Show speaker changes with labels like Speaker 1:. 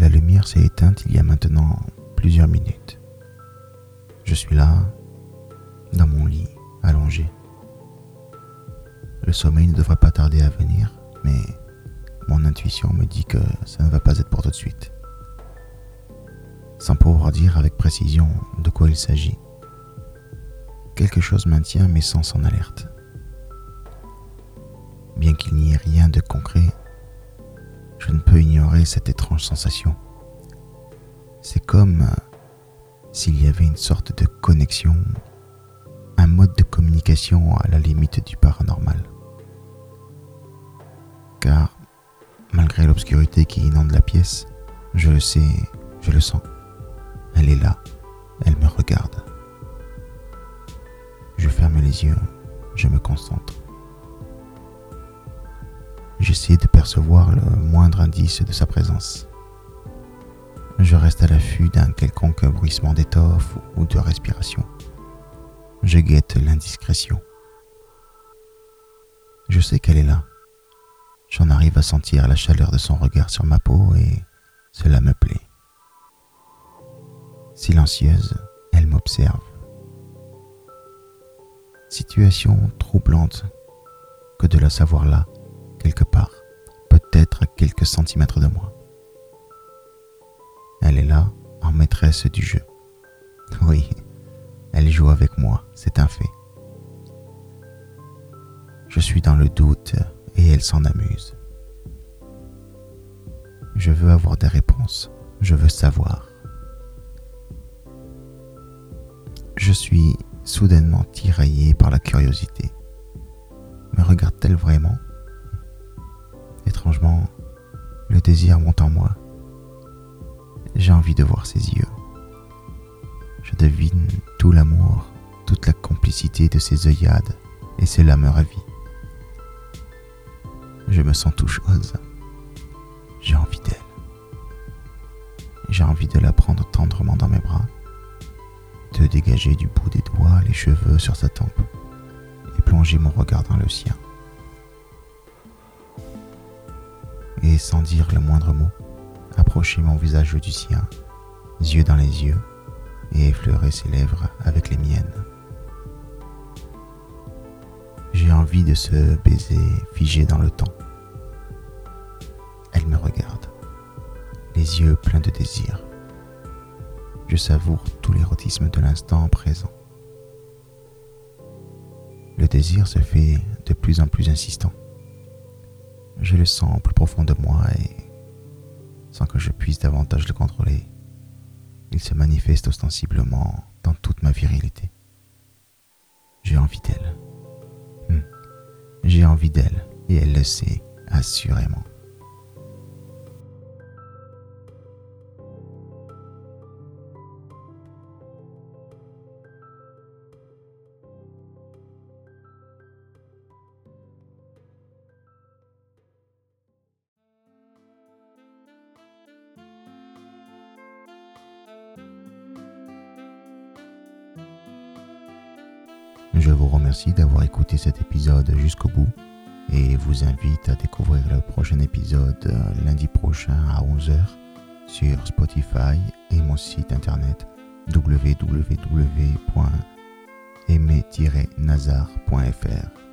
Speaker 1: La lumière s'est éteinte il y a maintenant plusieurs minutes. Je suis là, dans mon lit, allongé. Le sommeil ne devrait pas tarder à venir, mais mon intuition me dit que ça ne va pas être pour tout de suite. Sans pouvoir dire avec précision de quoi il s'agit, quelque chose maintient mes sens en alerte. Bien qu'il n'y ait rien de concret, je ne peux ignorer cette étrange sensation. C'est comme s'il y avait une sorte de connexion, un mode de communication à la limite du paranormal. Car, malgré l'obscurité qui inonde la pièce, je le sais, je le sens. Elle est là, elle me regarde. Je ferme les yeux, je me concentre. J'essaie de percevoir le moindre indice de sa présence. Je reste à l'affût d'un quelconque bruissement d'étoffe ou de respiration. Je guette l'indiscrétion. Je sais qu'elle est là. J'en arrive à sentir la chaleur de son regard sur ma peau et cela me plaît. Silencieuse, elle m'observe. Situation troublante que de la savoir là quelque part, peut-être à quelques centimètres de moi. Elle est là, en maîtresse du jeu. Oui, elle joue avec moi, c'est un fait. Je suis dans le doute et elle s'en amuse. Je veux avoir des réponses, je veux savoir. Je suis soudainement tiraillé par la curiosité. Me regarde-t-elle vraiment? Étrangement, le désir monte en moi. J'ai envie de voir ses yeux. Je devine tout l'amour, toute la complicité de ses œillades, et cela me ravit. Je me sens tout chose. J'ai envie d'elle. J'ai envie de la prendre tendrement dans mes bras, de dégager du bout des doigts les cheveux sur sa tempe et plonger mon regard dans le sien. Sans dire le moindre mot, approcher mon visage du sien, yeux dans les yeux, et effleurer ses lèvres avec les miennes. J'ai envie de ce baiser figé dans le temps. Elle me regarde, les yeux pleins de désir. Je savoure tout l'érotisme de l'instant présent. Le désir se fait de plus en plus insistant. Je le sens plus profond de moi et, sans que je puisse davantage le contrôler, il se manifeste ostensiblement dans toute ma virilité. J'ai envie d'elle. Hmm. J'ai envie d'elle et elle le sait assurément. Je vous remercie d'avoir écouté cet épisode jusqu'au bout et vous invite à découvrir le prochain épisode euh, lundi prochain à 11h sur Spotify et mon site internet www.aimé-nazar.fr.